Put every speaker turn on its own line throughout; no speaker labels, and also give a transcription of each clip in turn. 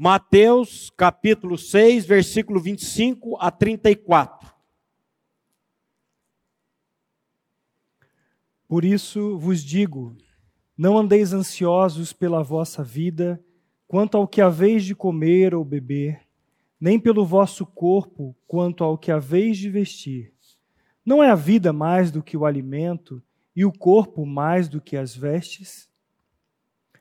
Mateus capítulo 6, versículo 25 a 34.
Por isso vos digo: não andeis ansiosos pela vossa vida, quanto ao que haveis de comer ou beber, nem pelo vosso corpo, quanto ao que haveis de vestir. Não é a vida mais do que o alimento, e o corpo mais do que as vestes?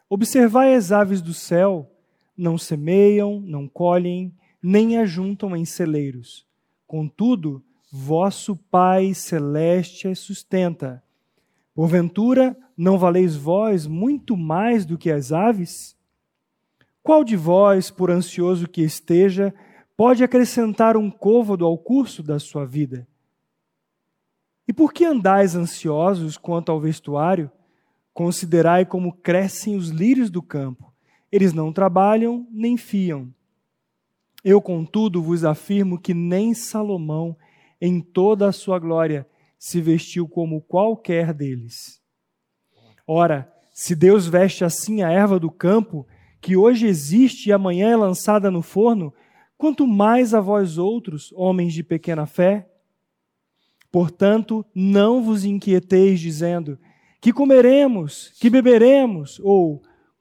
Observai as aves do céu, não semeiam, não colhem, nem ajuntam em celeiros. Contudo, vosso Pai celeste sustenta. Porventura, não valeis vós muito mais do que as aves? Qual de vós, por ansioso que esteja, pode acrescentar um côvado ao curso da sua vida? E por que andais ansiosos quanto ao vestuário? Considerai como crescem os lírios do campo. Eles não trabalham nem fiam. Eu, contudo, vos afirmo que nem Salomão, em toda a sua glória, se vestiu como qualquer deles. Ora, se Deus veste assim a erva do campo, que hoje existe e amanhã é lançada no forno, quanto mais a vós outros, homens de pequena fé? Portanto, não vos inquieteis dizendo: que comeremos, que beberemos, ou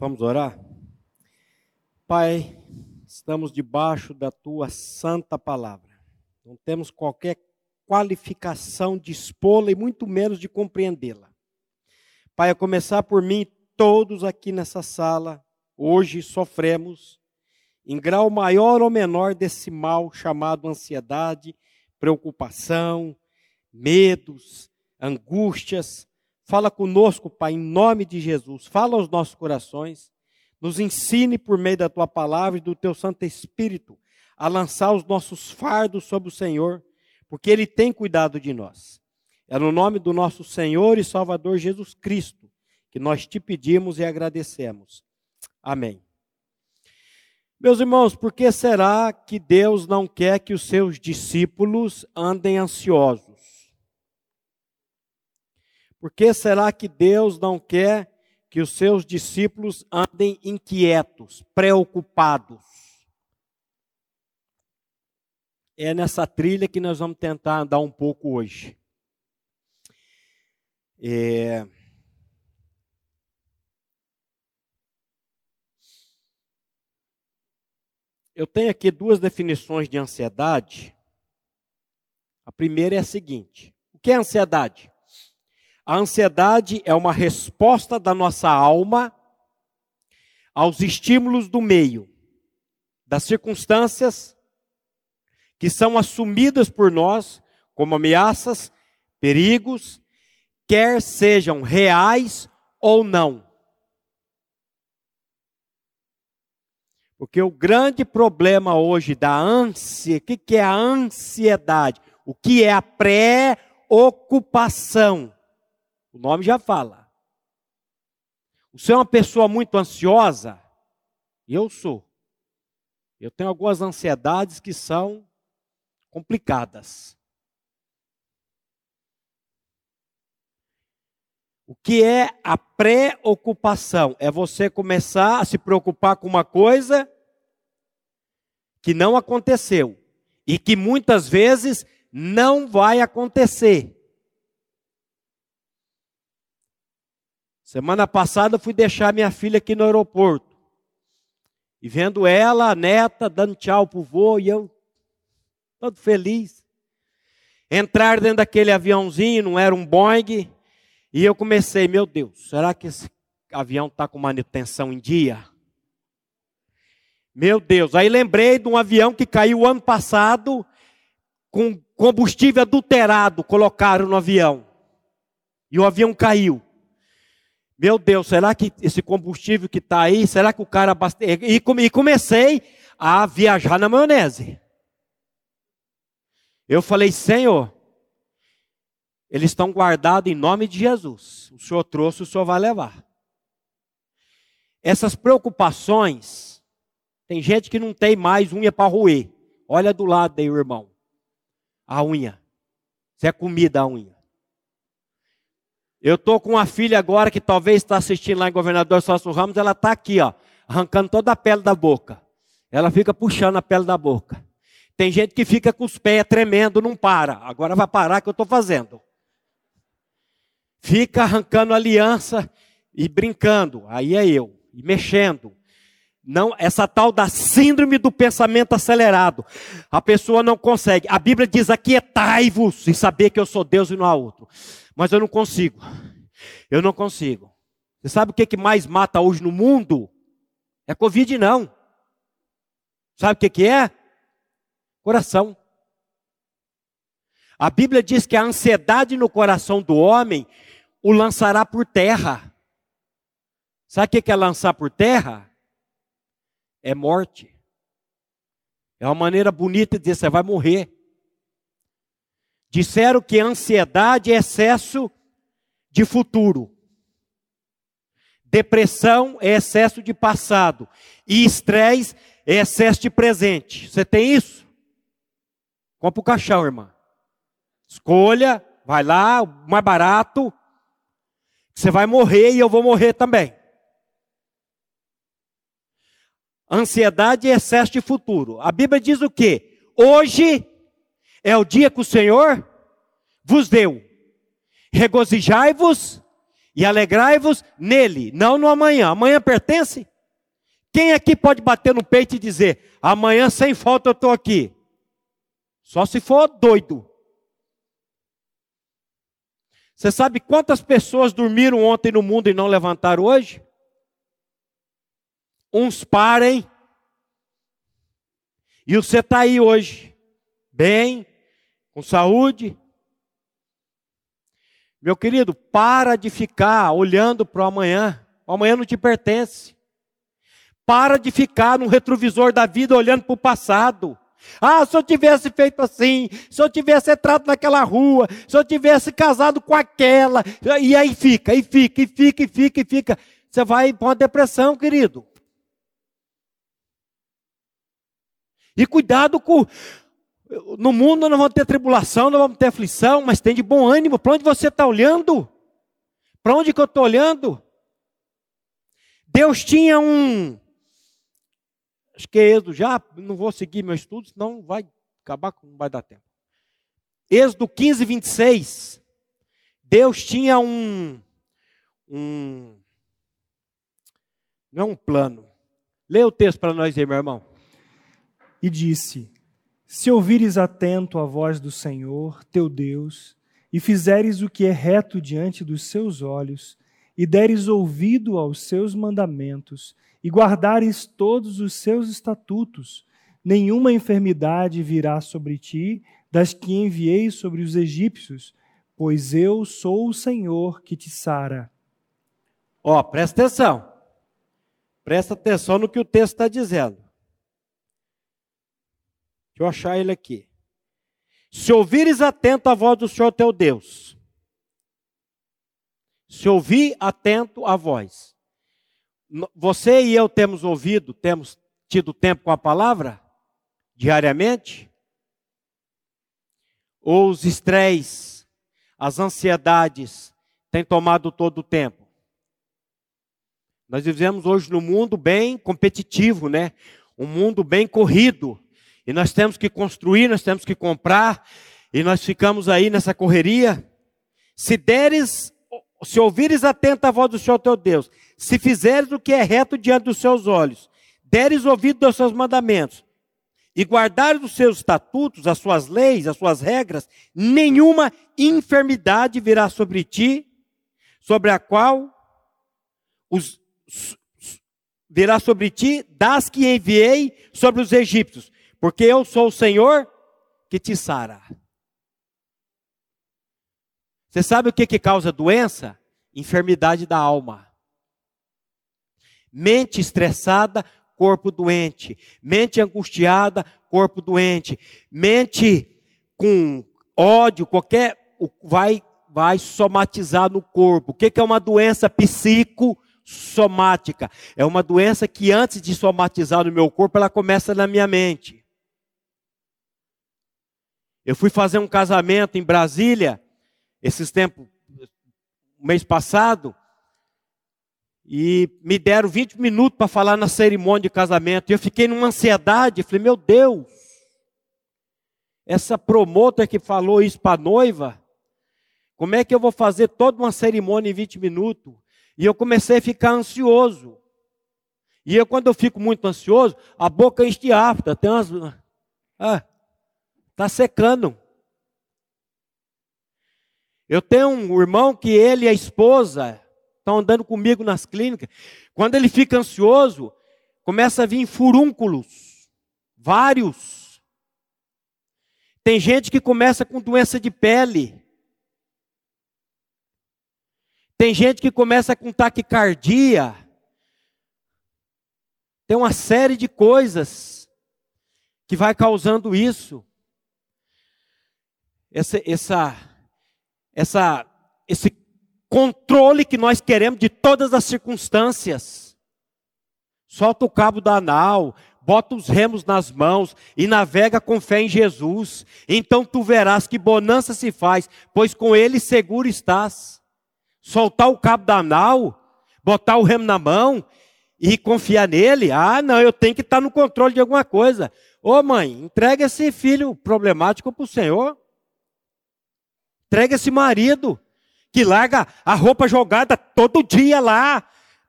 Vamos orar? Pai, estamos debaixo da tua santa palavra. Não temos qualquer qualificação de expô-la e muito menos de compreendê-la. Pai, a começar por mim, todos aqui nessa sala, hoje sofremos, em grau maior ou menor, desse mal chamado ansiedade, preocupação, medos, angústias. Fala conosco, Pai, em nome de Jesus. Fala aos nossos corações nos ensine por meio da tua palavra e do teu Santo Espírito a lançar os nossos fardos sobre o Senhor, porque Ele tem cuidado de nós. É no nome do nosso Senhor e Salvador Jesus Cristo que nós te pedimos e agradecemos. Amém. Meus irmãos, por que será que Deus não quer que os seus discípulos andem ansiosos? Por que será que Deus não quer que os seus discípulos andem inquietos, preocupados. É nessa trilha que nós vamos tentar andar um pouco hoje. É... Eu tenho aqui duas definições de ansiedade. A primeira é a seguinte: o que é ansiedade? A ansiedade é uma resposta da nossa alma aos estímulos do meio, das circunstâncias que são assumidas por nós como ameaças, perigos, quer sejam reais ou não. Porque o grande problema hoje da ânsia, o que é a ansiedade? O que é a preocupação? O nome já fala. Você é uma pessoa muito ansiosa? Eu sou. Eu tenho algumas ansiedades que são complicadas. O que é a preocupação? É você começar a se preocupar com uma coisa que não aconteceu e que muitas vezes não vai acontecer. Semana passada fui deixar minha filha aqui no aeroporto. E vendo ela, a neta, dando tchau pro vô, e eu todo feliz. Entrar dentro daquele aviãozinho, não era um Boeing, e eu comecei, meu Deus, será que esse avião está com manutenção em dia? Meu Deus, aí lembrei de um avião que caiu ano passado com combustível adulterado, colocaram no avião. E o avião caiu. Meu Deus, será que esse combustível que está aí, será que o cara abastece? E, e comecei a viajar na maionese. Eu falei, Senhor, eles estão guardados em nome de Jesus. O Senhor trouxe, o Senhor vai levar. Essas preocupações, tem gente que não tem mais unha para roer. Olha do lado aí, irmão. A unha. Isso é comida a unha. Eu estou com uma filha agora que talvez está assistindo lá em Governador Sócio Ramos, ela está aqui, ó, arrancando toda a pele da boca. Ela fica puxando a pele da boca. Tem gente que fica com os pés tremendo, não para. Agora vai parar que eu estou fazendo. Fica arrancando aliança e brincando. Aí é eu. E mexendo. Não, essa tal da síndrome do pensamento acelerado. A pessoa não consegue. A Bíblia diz: aquietai-vos e saber que eu sou Deus e não há outro. Mas eu não consigo. Eu não consigo. Você sabe o que, que mais mata hoje no mundo? É Covid, não. Sabe o que, que é? Coração. A Bíblia diz que a ansiedade no coração do homem o lançará por terra. Sabe o que é lançar por terra? É morte. É uma maneira bonita de dizer: você vai morrer. Disseram que ansiedade é excesso de futuro. Depressão é excesso de passado. E estresse é excesso de presente. Você tem isso? Compra o caixão, irmã. Escolha, vai lá, mais barato. Você vai morrer e eu vou morrer também. Ansiedade é excesso de futuro. A Bíblia diz o quê? Hoje é o dia que o Senhor vos deu. Regozijai-vos e alegrai-vos nele, não no amanhã. Amanhã pertence? Quem aqui pode bater no peito e dizer: amanhã sem falta eu estou aqui? Só se for doido. Você sabe quantas pessoas dormiram ontem no mundo e não levantaram hoje? Uns parem. E você está aí hoje, bem, com saúde. Meu querido, para de ficar olhando para o amanhã. O amanhã não te pertence. Para de ficar no retrovisor da vida olhando para o passado. Ah, se eu tivesse feito assim, se eu tivesse entrado naquela rua, se eu tivesse casado com aquela, e aí fica, e fica, e fica, e fica, e fica. Você vai para uma depressão, querido. E cuidado com. No mundo não vamos ter tribulação, não vamos ter aflição, mas tem de bom ânimo. Para onde você está olhando? Para onde que eu estou olhando? Deus tinha um, Acho que é Êxodo já, não vou seguir meu estudo, senão vai acabar, não vai dar tempo. Êxodo 15, 26. Deus tinha um, um não é um plano. Leia o texto para nós aí, meu irmão.
E disse: Se ouvires atento a voz do Senhor, teu Deus, e fizeres o que é reto diante dos seus olhos, e deres ouvido aos seus mandamentos, e guardares todos os seus estatutos, nenhuma enfermidade virá sobre ti das que enviei sobre os egípcios, pois eu sou o Senhor que te sara.
Ó, oh, presta atenção. Presta atenção no que o texto está dizendo. Deixa eu achar ele aqui. Se ouvires atento a voz do Senhor teu Deus, se ouvir atento a voz, você e eu temos ouvido, temos tido tempo com a palavra? Diariamente? Ou os estresses, as ansiedades têm tomado todo o tempo? Nós vivemos hoje num mundo bem competitivo, né? Um mundo bem corrido. E nós temos que construir, nós temos que comprar, e nós ficamos aí nessa correria. Se deres se ouvires atento a voz do Senhor teu Deus, se fizeres o que é reto diante dos seus olhos, deres ouvido aos seus mandamentos, e guardares os seus estatutos, as suas leis, as suas regras, nenhuma enfermidade virá sobre ti, sobre a qual os, virá sobre ti das que enviei sobre os egípcios, porque eu sou o Senhor que te sara. Você sabe o que, que causa doença? Enfermidade da alma. Mente estressada, corpo doente. Mente angustiada, corpo doente. Mente com ódio, qualquer vai vai somatizar no corpo. O que é uma doença psicossomática? É uma doença que antes de somatizar no meu corpo, ela começa na minha mente. Eu fui fazer um casamento em Brasília, esses tempos, mês passado, e me deram 20 minutos para falar na cerimônia de casamento. E eu fiquei numa ansiedade, falei, meu Deus, essa promotora que falou isso para a noiva, como é que eu vou fazer toda uma cerimônia em 20 minutos? E eu comecei a ficar ansioso. E eu, quando eu fico muito ansioso, a boca enche de afta. Tem umas. Ah, tá secando. Eu tenho um irmão que ele e a esposa estão andando comigo nas clínicas. Quando ele fica ansioso, começa a vir furúnculos. Vários. Tem gente que começa com doença de pele. Tem gente que começa com taquicardia. Tem uma série de coisas que vai causando isso. Essa, essa, essa, esse controle que nós queremos de todas as circunstâncias. Solta o cabo da anal, bota os remos nas mãos e navega com fé em Jesus. Então tu verás que bonança se faz, pois com ele seguro estás soltar o cabo da nau, botar o remo na mão e confiar nele. Ah, não, eu tenho que estar no controle de alguma coisa. Ô mãe, entrega esse filho problemático para o Senhor. Entrega esse marido que larga a roupa jogada todo dia lá.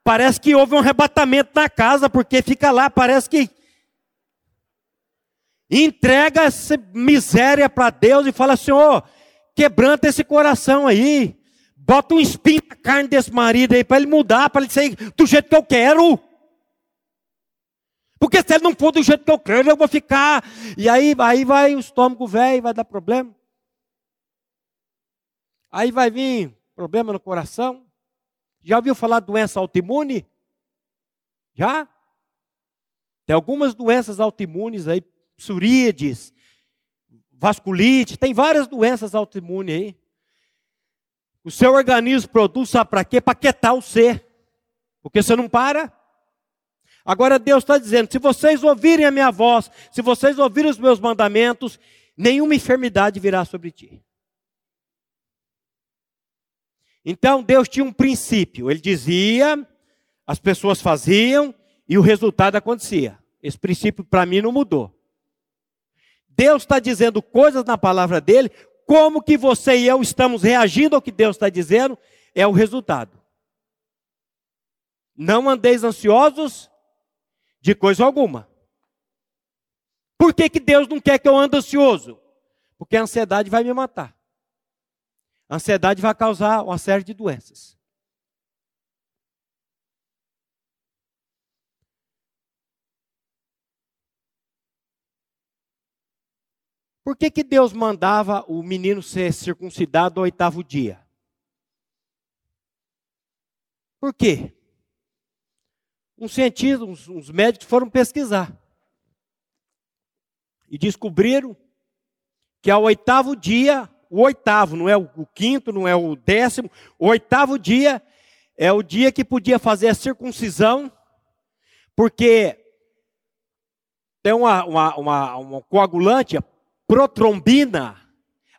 Parece que houve um arrebatamento na casa, porque fica lá, parece que. Entrega essa miséria para Deus e fala: Senhor, quebranta esse coração aí. Bota um espinho na carne desse marido aí para ele mudar, para ele sair do jeito que eu quero. Porque se ele não for do jeito que eu quero, eu vou ficar. E aí, aí vai o estômago velho, vai dar problema. Aí vai vir problema no coração. Já ouviu falar de doença autoimune? Já? Tem algumas doenças autoimunes aí, psoríades, vasculite, tem várias doenças autoimunes aí. O seu organismo produz, sabe para quê? Para quietar o ser. Porque você não para. Agora Deus está dizendo: se vocês ouvirem a minha voz, se vocês ouvirem os meus mandamentos, nenhuma enfermidade virá sobre ti. Então Deus tinha um princípio. Ele dizia, as pessoas faziam e o resultado acontecia. Esse princípio para mim não mudou. Deus está dizendo coisas na palavra dele, como que você e eu estamos reagindo ao que Deus está dizendo, é o resultado. Não andeis ansiosos de coisa alguma. Por que, que Deus não quer que eu ande ansioso? Porque a ansiedade vai me matar. A ansiedade vai causar uma série de doenças. Por que, que Deus mandava o menino ser circuncidado ao oitavo dia? Por quê? Uns cientistas, uns, uns médicos foram pesquisar. E descobriram que ao oitavo dia, o oitavo, não é o quinto, não é o décimo, o oitavo dia é o dia que podia fazer a circuncisão, porque tem uma, uma, uma, uma coagulante, protrombina,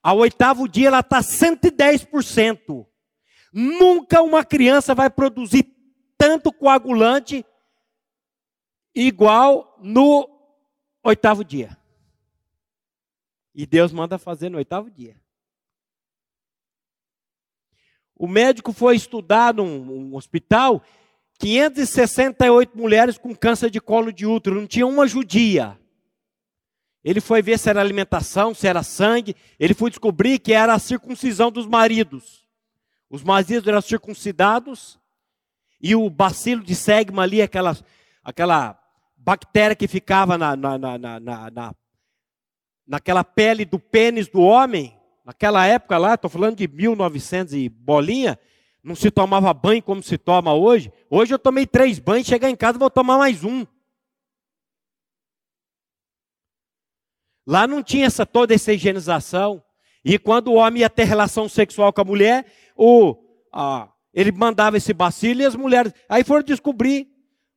ao oitavo dia ela está 110%. Nunca uma criança vai produzir tanto coagulante igual no oitavo dia. E Deus manda fazer no oitavo dia. O médico foi estudar num, hospital, 568 mulheres com câncer de colo de útero, não tinha uma judia. Ele foi ver se era alimentação, se era sangue. Ele foi descobrir que era a circuncisão dos maridos. Os maridos eram circuncidados e o bacilo de segma ali, aquela, aquela bactéria que ficava na, na, na, na naquela pele do pênis do homem, naquela época lá, estou falando de 1900 e bolinha, não se tomava banho como se toma hoje. Hoje eu tomei três banhos, chegar em casa vou tomar mais um. Lá não tinha essa, toda essa higienização. E quando o homem ia ter relação sexual com a mulher, o, a, ele mandava esse bacilo e as mulheres. Aí foram descobrir: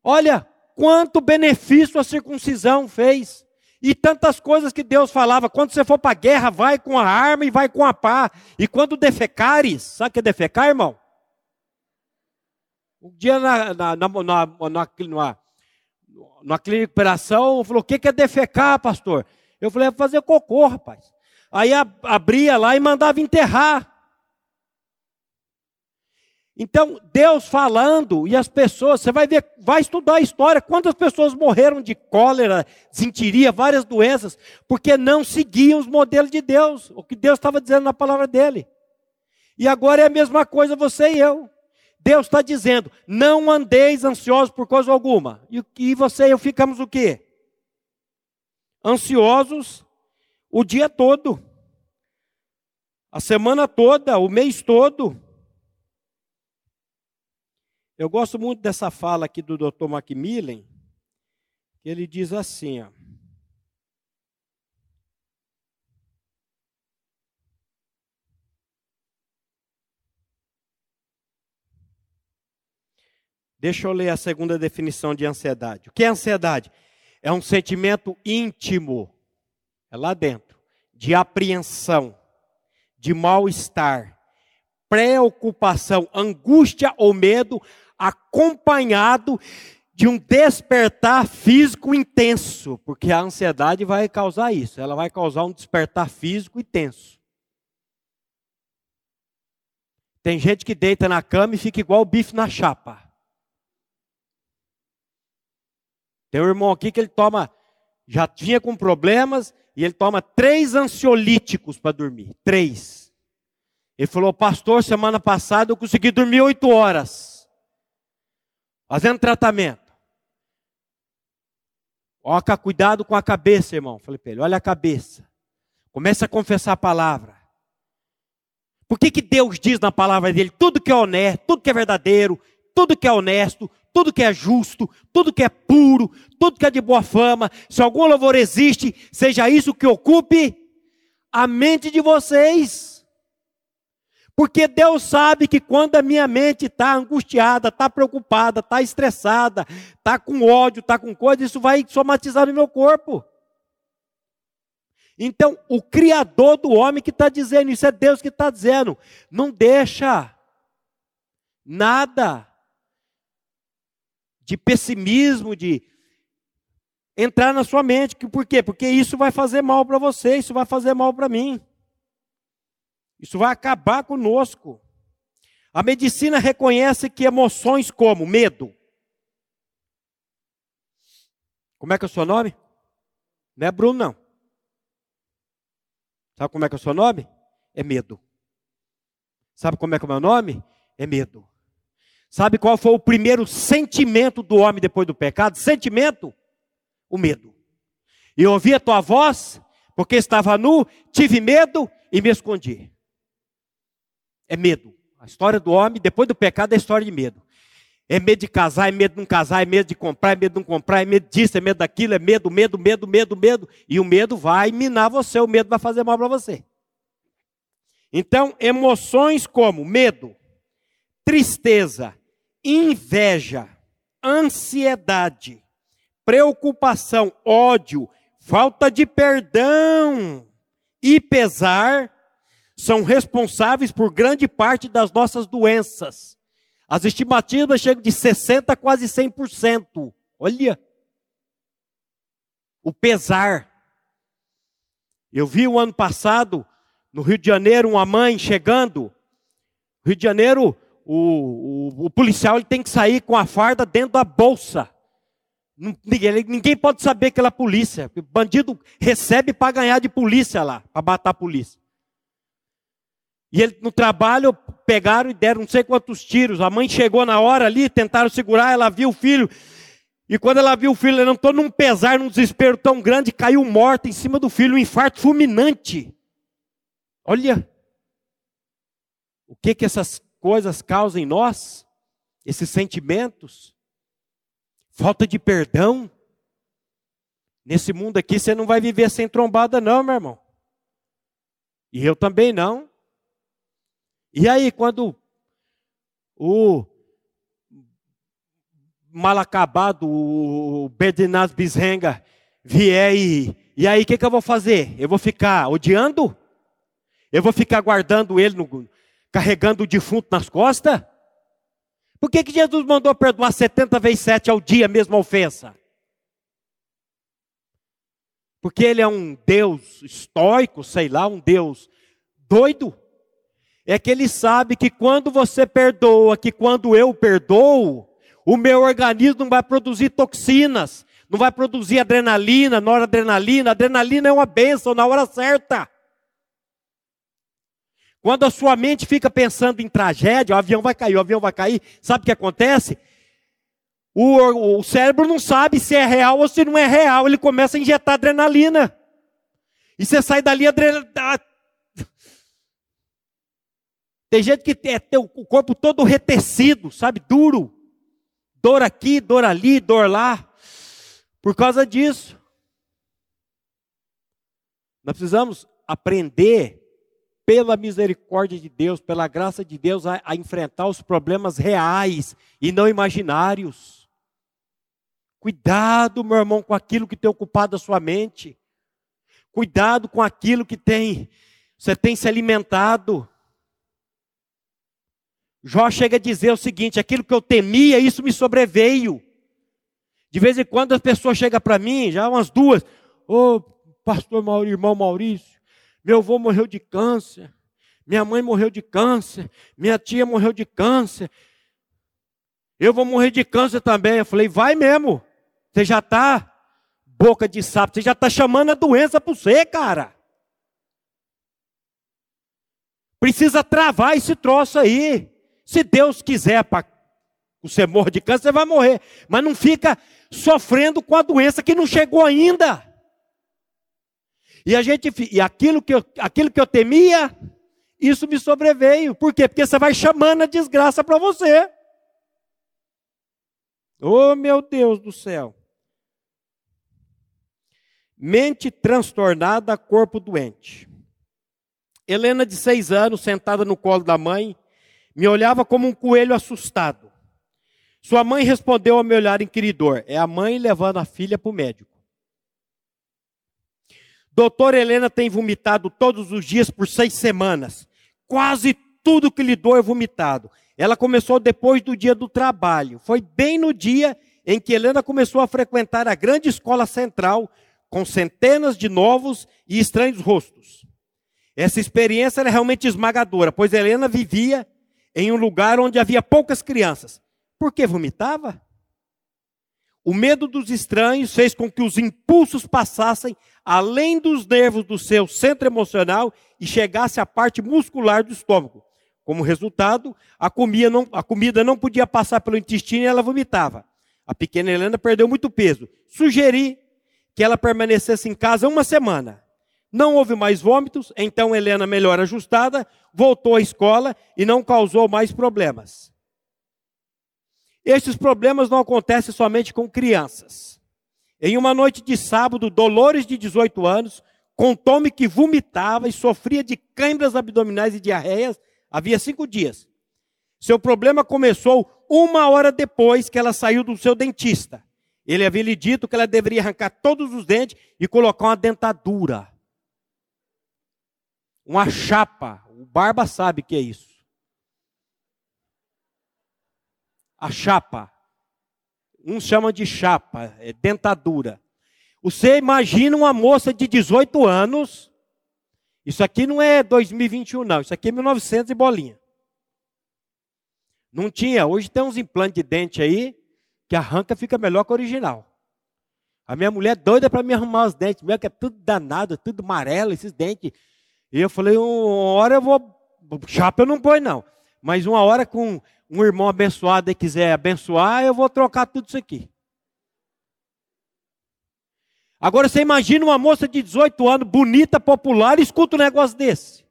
olha, quanto benefício a circuncisão fez. E tantas coisas que Deus falava. Quando você for para a guerra, vai com a arma e vai com a pá. E quando defecares, sabe o que é defecar, irmão? Um dia na, na, na, na, na, na, clínica de operação, falou: o que é defecar, pastor? Eu falei: é fazer cocô, rapaz. Aí abria lá e mandava enterrar. Então, Deus falando e as pessoas, você vai ver, vai estudar a história, quantas pessoas morreram de cólera, desinteria, várias doenças, porque não seguiam os modelos de Deus, o que Deus estava dizendo na palavra dele. E agora é a mesma coisa você e eu. Deus está dizendo: não andeis ansiosos por coisa alguma. E, e você e eu ficamos o quê? Ansiosos o dia todo, a semana toda, o mês todo. Eu gosto muito dessa fala aqui do Dr. Macmillan, que ele diz assim, ó, Deixa eu ler a segunda definição de ansiedade. O que é ansiedade? É um sentimento íntimo, é lá dentro, de apreensão, de mal-estar, preocupação, angústia ou medo acompanhado de um despertar físico intenso, porque a ansiedade vai causar isso, ela vai causar um despertar físico intenso. Tem gente que deita na cama e fica igual o bife na chapa. Tem um irmão aqui que ele toma, já tinha com problemas, e ele toma três ansiolíticos para dormir. Três. Ele falou, pastor, semana passada eu consegui dormir oito horas fazendo tratamento. Oca, cuidado com a cabeça, irmão. Falei para ele, olha a cabeça. Começa a confessar a palavra. Por que, que Deus diz na palavra dele tudo que é honesto, tudo que é verdadeiro, tudo que é honesto, tudo que é justo, tudo que é puro, tudo que é de boa fama, se algum louvor existe, seja isso que ocupe a mente de vocês. Porque Deus sabe que quando a minha mente está angustiada, está preocupada, está estressada, está com ódio, está com coisa, isso vai somatizar no meu corpo. Então, o Criador do homem que está dizendo, isso é Deus que está dizendo, não deixa nada de pessimismo, de entrar na sua mente. Por quê? Porque isso vai fazer mal para você, isso vai fazer mal para mim. Isso vai acabar conosco. A medicina reconhece que emoções como medo. Como é que é o seu nome? Não é Bruno, não. Sabe como é que é o seu nome? É medo. Sabe como é que é o meu nome? É medo. Sabe qual foi o primeiro sentimento do homem depois do pecado? Sentimento? O medo. E ouvi a tua voz, porque estava nu, tive medo e me escondi é medo. A história do homem, depois do pecado, é história de medo. É medo de casar, é medo de não casar, é medo de comprar, é medo de não comprar, é medo disso, é medo daquilo, é medo, medo, medo, medo, medo. E o medo vai minar você, o medo vai fazer mal para você. Então, emoções como medo, tristeza, inveja, ansiedade, preocupação, ódio, falta de perdão e pesar são responsáveis por grande parte das nossas doenças. As estimativas chegam de 60% a quase 100%. Olha! O pesar. Eu vi o ano passado, no Rio de Janeiro, uma mãe chegando. Rio de Janeiro, o, o, o policial ele tem que sair com a farda dentro da bolsa. Ninguém, ninguém pode saber que ela é polícia. Bandido recebe para ganhar de polícia lá, para matar a polícia. E ele no trabalho pegaram e deram não sei quantos tiros. A mãe chegou na hora ali, tentaram segurar, ela viu o filho. E quando ela viu o filho, ela entrou num pesar, num desespero tão grande, caiu morta em cima do filho, um infarto fulminante. Olha o que que essas coisas causam em nós, esses sentimentos, falta de perdão. Nesse mundo aqui você não vai viver sem trombada, não, meu irmão. E eu também não. E aí, quando o mal acabado, o Berdinaz Bisrenga, vier e. E aí, o que, que eu vou fazer? Eu vou ficar odiando? Eu vou ficar guardando ele, no, carregando o defunto nas costas? Por que, que Jesus mandou perdoar 70 vezes 7 ao dia, a ofensa? Porque ele é um Deus estoico, sei lá, um Deus doido. É que ele sabe que quando você perdoa, que quando eu perdoo, o meu organismo não vai produzir toxinas, não vai produzir adrenalina, noradrenalina. Adrenalina é uma bênção na hora certa. Quando a sua mente fica pensando em tragédia, o avião vai cair, o avião vai cair, sabe o que acontece? O, o cérebro não sabe se é real ou se não é real, ele começa a injetar adrenalina. E você sai dali adrenalina. Tem gente que tem, tem o corpo todo retecido, sabe, duro. Dor aqui, dor ali, dor lá. Por causa disso. Nós precisamos aprender pela misericórdia de Deus, pela graça de Deus, a, a, enfrentar os problemas reais e não imaginários. Cuidado, meu irmão, com aquilo que tem ocupado a sua mente. Cuidado com aquilo que tem, você tem se alimentado. Jó chega a dizer o seguinte: aquilo que eu temia, isso me sobreveio. De vez em quando as pessoas chegam para mim, já umas duas, ô oh, pastor Maurício, irmão Maurício, meu avô morreu de câncer. Minha mãe morreu de câncer. Minha tia morreu de câncer. Eu vou morrer de câncer também. Eu falei, vai mesmo. Você já está boca de sapo. Você já está chamando a doença para você, cara. Precisa travar esse troço aí. Se Deus quiser para você morrer de câncer, você vai morrer. Mas não fica sofrendo com a doença que não chegou ainda. E a gente e aquilo que eu, aquilo que eu temia, isso me sobreveio. Por quê? Porque você vai chamando a desgraça para você. Oh, meu Deus do céu. Mente transtornada, corpo doente. Helena, de seis anos, sentada no colo da mãe, me olhava como um coelho assustado. Sua mãe respondeu ao meu olhar inquiridor: é a mãe levando a filha para o médico. Doutora Helena tem vomitado todos os dias por seis semanas. Quase tudo que lhe dou é vomitado. Ela começou depois do dia do trabalho. Foi bem no dia em que Helena começou a frequentar a grande escola central, com centenas de novos e estranhos rostos. Essa experiência era realmente esmagadora, pois Helena vivia em um lugar onde havia poucas crianças. Por que vomitava? O medo dos estranhos fez com que os impulsos passassem além dos nervos do seu centro emocional e chegasse à parte muscular do estômago. Como resultado, a comida não, a comida não podia passar pelo intestino e ela vomitava. A pequena Helena perdeu muito peso. Sugeri que ela permanecesse em casa uma semana. Não houve mais vômitos, então Helena, melhor ajustada, voltou à escola e não causou mais problemas. Estes problemas não acontecem somente com crianças. Em uma noite de sábado, Dolores, de 18 anos, contou-me que vomitava e sofria de câimbras abdominais e diarreias havia cinco dias. Seu problema começou uma hora depois que ela saiu do seu dentista. Ele havia lhe dito que ela deveria arrancar todos os dentes e colocar uma dentadura. Uma chapa. O barba sabe que é isso. a chapa. Uns chamam de chapa, é dentadura. Você imagina uma moça de 18 anos. Isso aqui não é 2021, não. Isso aqui é 1900 e bolinha. Não tinha. Hoje tem uns implantes de dente aí que arranca fica melhor que o original. A minha mulher é doida para me arrumar os dentes, mesmo que é tudo danado, tudo amarelo, esses dentes. E eu falei, uma hora eu vou. Chapa eu não põe, não. Mas uma hora com um irmão abençoado e quiser abençoar, eu vou trocar tudo isso aqui. Agora você imagina uma moça de 18 anos, bonita, popular, e escuta um negócio desse.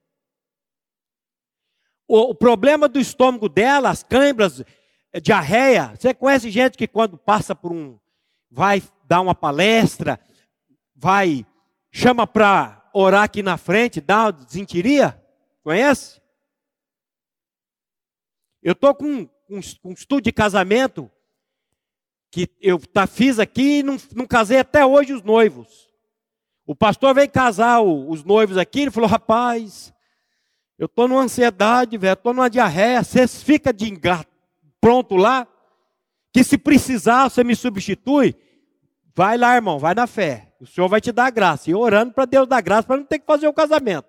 O, o problema do estômago dela, as câimbras, é, diarreia. Você conhece gente que quando passa por um. vai dar uma palestra, vai. chama para orar aqui na frente, dá desentiria? Conhece? Eu estou com um, um, estudo de casamento que eu tá, fiz aqui e não, não casei até hoje os noivos. O pastor veio casar o, os noivos aqui, ele falou, rapaz, eu estou numa ansiedade, velho, estou numa diarreia, você fica de engato, pronto lá, que se precisar você me substitui, vai lá, irmão, vai na fé. O Senhor vai te dar graça. E orando para Deus dar graça, para não ter que fazer o casamento.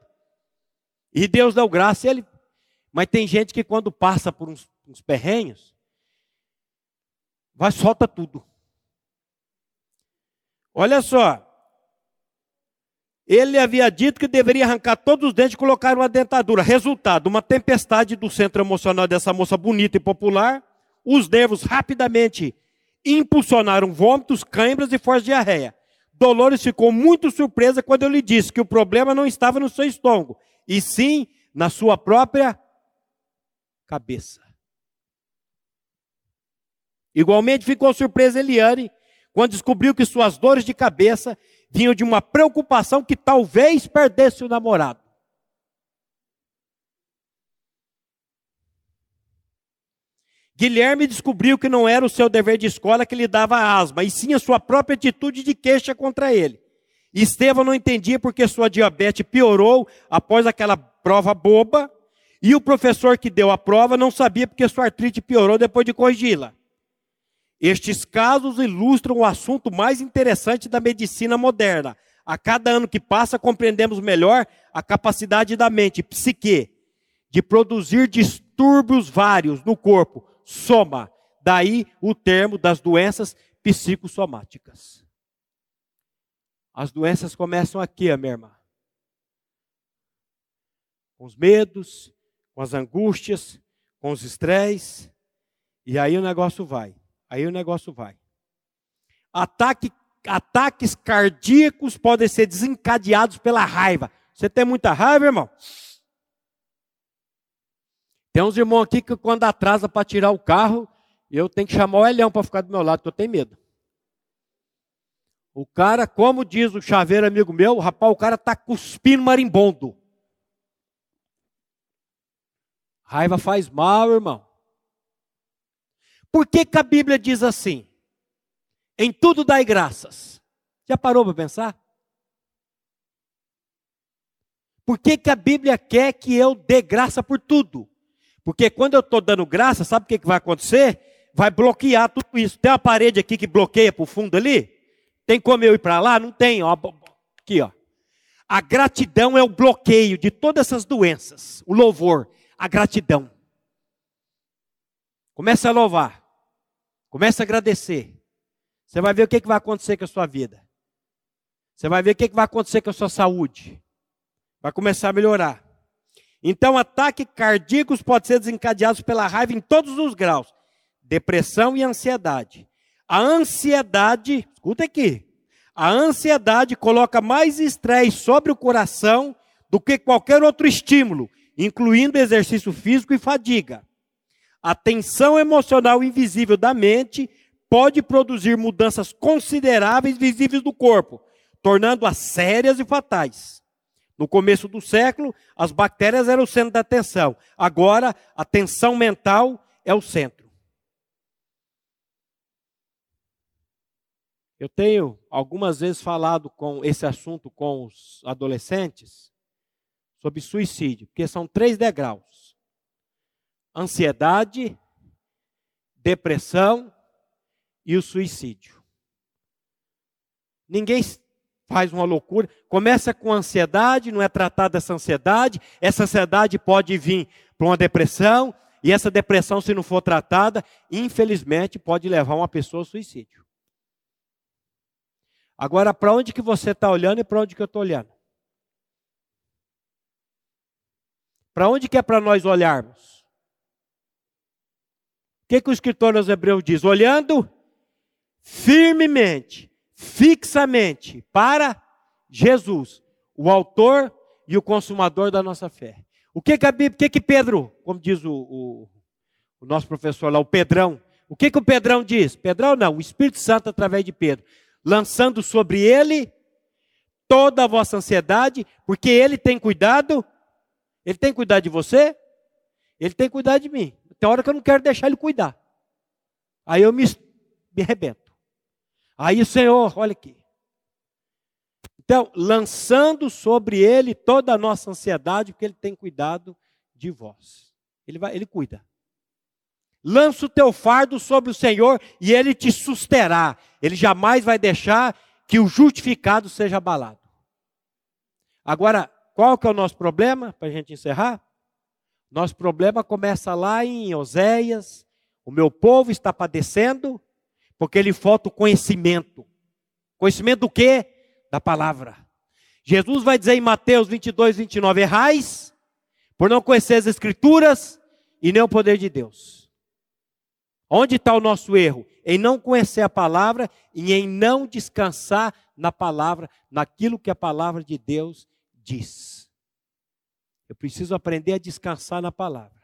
E Deus deu graça, e ele. Mas tem gente que quando passa por uns, uns perrenhos, vai solta tudo. Olha só. Ele havia dito que deveria arrancar todos os dentes e colocar uma dentadura. Resultado, uma tempestade do centro emocional dessa moça bonita e popular. Os nervos rapidamente impulsionaram vômitos, câimbras e forte diarreia. Dolores ficou muito surpresa quando eu lhe disse que o problema não estava no seu estômago, e sim na sua própria cabeça. Igualmente ficou surpresa Eliane quando descobriu que suas dores de cabeça vinham de uma preocupação que talvez perdesse o namorado. Guilherme descobriu que não era o seu dever de escola que lhe dava asma, e sim a sua própria atitude de queixa contra ele. Estevão não entendia porque sua diabetes piorou após aquela prova boba, e o professor que deu a prova não sabia porque sua artrite piorou depois de corrigi-la. Estes casos ilustram o assunto mais interessante da medicina moderna. A cada ano que passa, compreendemos melhor a capacidade da mente, psique, de produzir distúrbios vários no corpo, soma. Daí o termo das doenças psicossomáticas. As doenças começam aqui, minha irmã. Com os medos, com as angústias, com os estresses, e aí o negócio vai. Aí o negócio vai. Ataque, ataques cardíacos podem ser desencadeados pela raiva. Você tem muita raiva, irmão? Tem uns irmãos aqui que quando atrasa para tirar o carro, eu tenho que chamar o Elhão para ficar do meu lado, porque eu tenho medo. O cara, como diz o chaveiro amigo meu, rapaz, o cara está cuspindo marimbondo. Raiva faz mal, irmão. Por que, que a Bíblia diz assim? Em tudo dai graças. Já parou para pensar? Por que, que a Bíblia quer que eu dê graça por tudo? Porque quando eu estou dando graça, sabe o que, que vai acontecer? Vai bloquear tudo isso. Tem uma parede aqui que bloqueia para o fundo ali? Tem como eu ir para lá? Não tem. Ó. Aqui, ó. A gratidão é o bloqueio de todas essas doenças. O louvor, a gratidão. Começa a louvar. Comece a agradecer. Você vai ver o que, que vai acontecer com a sua vida. Você vai ver o que, que vai acontecer com a sua saúde. Vai começar a melhorar. Então, ataques cardíacos podem ser desencadeados pela raiva em todos os graus. Depressão e ansiedade. A ansiedade, escuta aqui. A ansiedade coloca mais estresse sobre o coração do que qualquer outro estímulo, incluindo exercício físico e fadiga. A tensão emocional invisível da mente pode produzir mudanças consideráveis visíveis do corpo, tornando-as sérias e fatais. No começo do século, as bactérias eram o centro da atenção. Agora, a tensão mental é o centro. Eu tenho algumas vezes falado com esse assunto com os adolescentes sobre suicídio, porque são três degraus ansiedade, depressão e o suicídio. Ninguém faz uma loucura. Começa com ansiedade, não é tratada essa ansiedade. Essa ansiedade pode vir para uma depressão. E essa depressão, se não for tratada, infelizmente pode levar uma pessoa ao suicídio. Agora, para onde que você está olhando e para onde que eu estou olhando? Para onde que é para nós olharmos? O que, que o escritor aos Hebreus diz? Olhando firmemente, fixamente para Jesus, o autor e o consumador da nossa fé. O que que, Bíblia, o que, que Pedro, como diz o, o, o nosso professor lá, o Pedrão, o que, que o Pedrão diz? Pedrão não, o Espírito Santo através de Pedro, lançando sobre ele toda a vossa ansiedade, porque ele tem cuidado, ele tem cuidado de você, ele tem cuidado de mim. Tem hora que eu não quero deixar ele cuidar. Aí eu me, me arrebento. Aí o Senhor, olha aqui. Então, lançando sobre ele toda a nossa ansiedade, porque ele tem cuidado de vós. Ele, vai, ele cuida. Lança o teu fardo sobre o Senhor e ele te susterá. Ele jamais vai deixar que o justificado seja abalado. Agora, qual que é o nosso problema, para a gente encerrar? Nosso problema começa lá em Oséias. O meu povo está padecendo porque lhe falta o conhecimento. Conhecimento do quê? Da palavra. Jesus vai dizer em Mateus 22, 29, errais por não conhecer as escrituras e nem o poder de Deus. Onde está o nosso erro? Em não conhecer a palavra e em não descansar na palavra, naquilo que a palavra de Deus diz. Eu preciso aprender a descansar na palavra,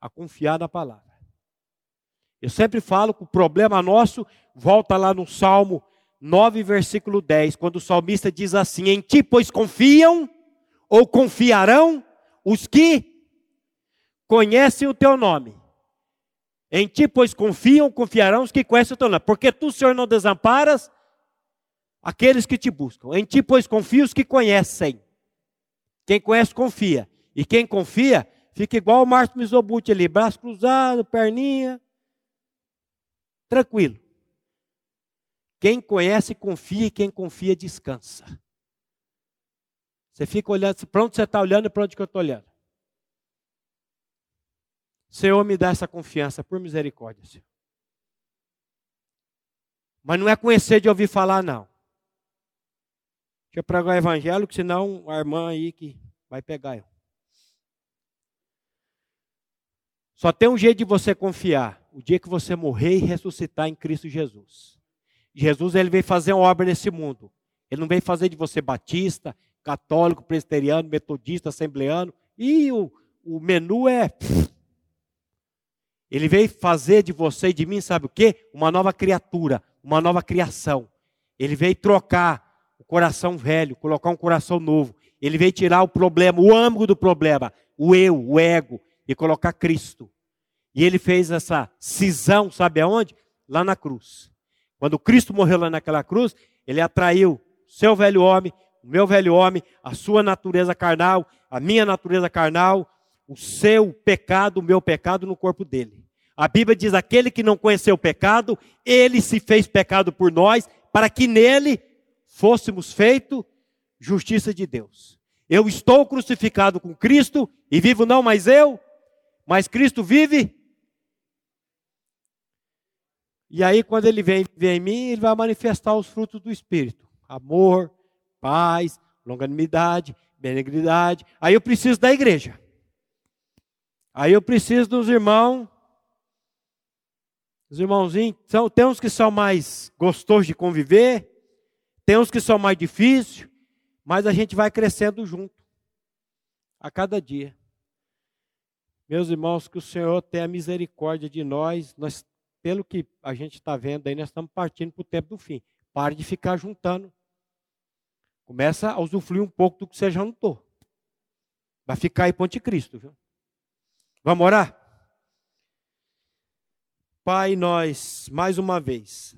a confiar na palavra. Eu sempre falo que o problema nosso volta lá no Salmo 9, versículo 10, quando o salmista diz assim: Em ti, pois confiam ou confiarão os que conhecem o teu nome em ti, pois confiam, confiarão os que conhecem o teu nome. Porque tu, Senhor, não desamparas aqueles que te buscam. Em ti, pois confiam os que conhecem. Quem conhece, confia. E quem confia, fica igual o Márcio Mizobuti ali, braço cruzado, perninha. Tranquilo. Quem conhece, confia, e quem confia, descansa. Você fica olhando, para onde você está olhando e para onde que eu estou olhando. Senhor, me dá essa confiança, por misericórdia, Senhor. Mas não é conhecer de ouvir falar, não. Deixa eu pregar o evangelho, que senão a irmã aí que vai pegar eu. Só tem um jeito de você confiar, o dia que você morrer e ressuscitar em Cristo Jesus. Jesus ele veio fazer uma obra nesse mundo. Ele não veio fazer de você batista, católico, presbiteriano, metodista, assembleano. E o, o menu é ele veio fazer de você e de mim, sabe o quê? Uma nova criatura, uma nova criação. Ele veio trocar o coração velho, colocar um coração novo. Ele veio tirar o problema, o âmago do problema, o eu, o ego, e colocar Cristo. E ele fez essa cisão, sabe aonde? Lá na cruz. Quando Cristo morreu lá naquela cruz, ele atraiu seu velho homem, o meu velho homem, a sua natureza carnal, a minha natureza carnal, o seu pecado, o meu pecado no corpo dele. A Bíblia diz: aquele que não conheceu o pecado, ele se fez pecado por nós, para que nele fôssemos feito justiça de Deus. Eu estou crucificado com Cristo e vivo não mais eu, mas Cristo vive. E aí, quando ele vem, em mim, ele vai manifestar os frutos do Espírito: amor, paz, longanimidade, benignidade. Aí eu preciso da igreja. Aí eu preciso dos irmãos. Os irmãozinhos, são, tem uns que são mais gostosos de conviver, tem uns que são mais difíceis, mas a gente vai crescendo junto, a cada dia. Meus irmãos, que o Senhor tenha misericórdia de nós, nós pelo que a gente está vendo aí, nós estamos partindo para o tempo do fim. Pare de ficar juntando. Começa a usufruir um pouco do que você já juntou. Vai ficar aí Ponte Cristo, viu? Vamos orar? Pai, nós, mais uma vez,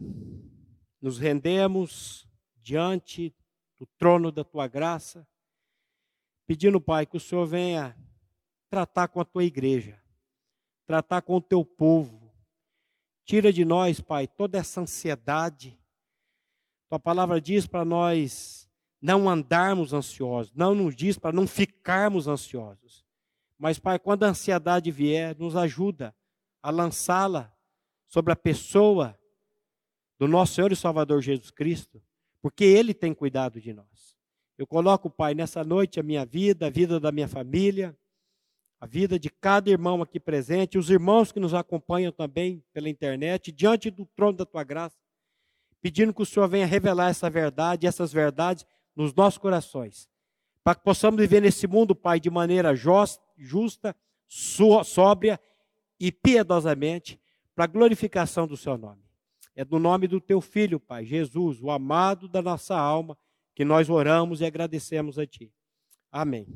nos rendemos diante do trono da tua graça, pedindo, Pai, que o Senhor venha tratar com a tua igreja, tratar com o teu povo. Tira de nós, Pai, toda essa ansiedade. Tua palavra diz para nós não andarmos ansiosos, não nos diz para não ficarmos ansiosos. Mas, Pai, quando a ansiedade vier, nos ajuda a lançá-la sobre a pessoa do nosso Senhor e Salvador Jesus Cristo, porque Ele tem cuidado de nós. Eu coloco, Pai, nessa noite a minha vida, a vida da minha família, a vida de cada irmão aqui presente, os irmãos que nos acompanham também pela internet, diante do trono da tua graça, pedindo que o Senhor venha revelar essa verdade, essas verdades nos nossos corações, para que possamos viver nesse mundo, Pai, de maneira justa, sóbria e piedosamente para a glorificação do seu nome. É do nome do teu filho, Pai, Jesus, o amado da nossa alma, que nós oramos e agradecemos a ti. Amém.